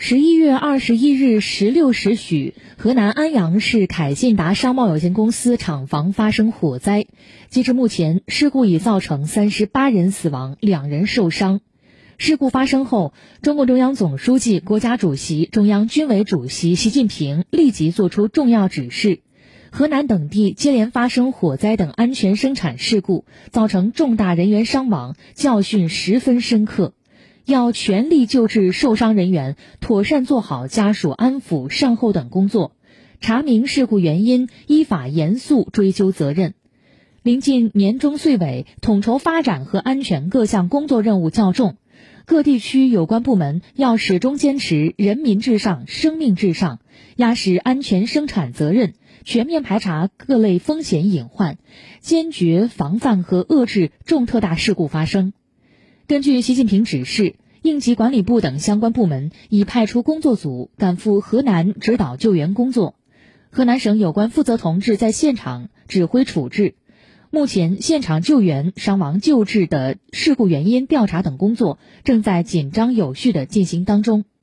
十一月二十一日十六时许，河南安阳市凯信达商贸有限公司厂房发生火灾。截至目前，事故已造成三十八人死亡，两人受伤。事故发生后，中共中央总书记、国家主席、中央军委主席习近平立即作出重要指示：河南等地接连发生火灾等安全生产事故，造成重大人员伤亡，教训十分深刻。要全力救治受伤人员，妥善做好家属安抚、善后等工作，查明事故原因，依法严肃追究责任。临近年终岁尾，统筹发展和安全各项工作任务较重，各地区有关部门要始终坚持人民至上、生命至上，压实安全生产责任，全面排查各类风险隐患，坚决防范和遏制重特大事故发生。根据习近平指示，应急管理部等相关部门已派出工作组赶赴河南指导救援工作，河南省有关负责同志在现场指挥处置。目前，现场救援、伤亡救治的事故原因调查等工作正在紧张有序的进行当中。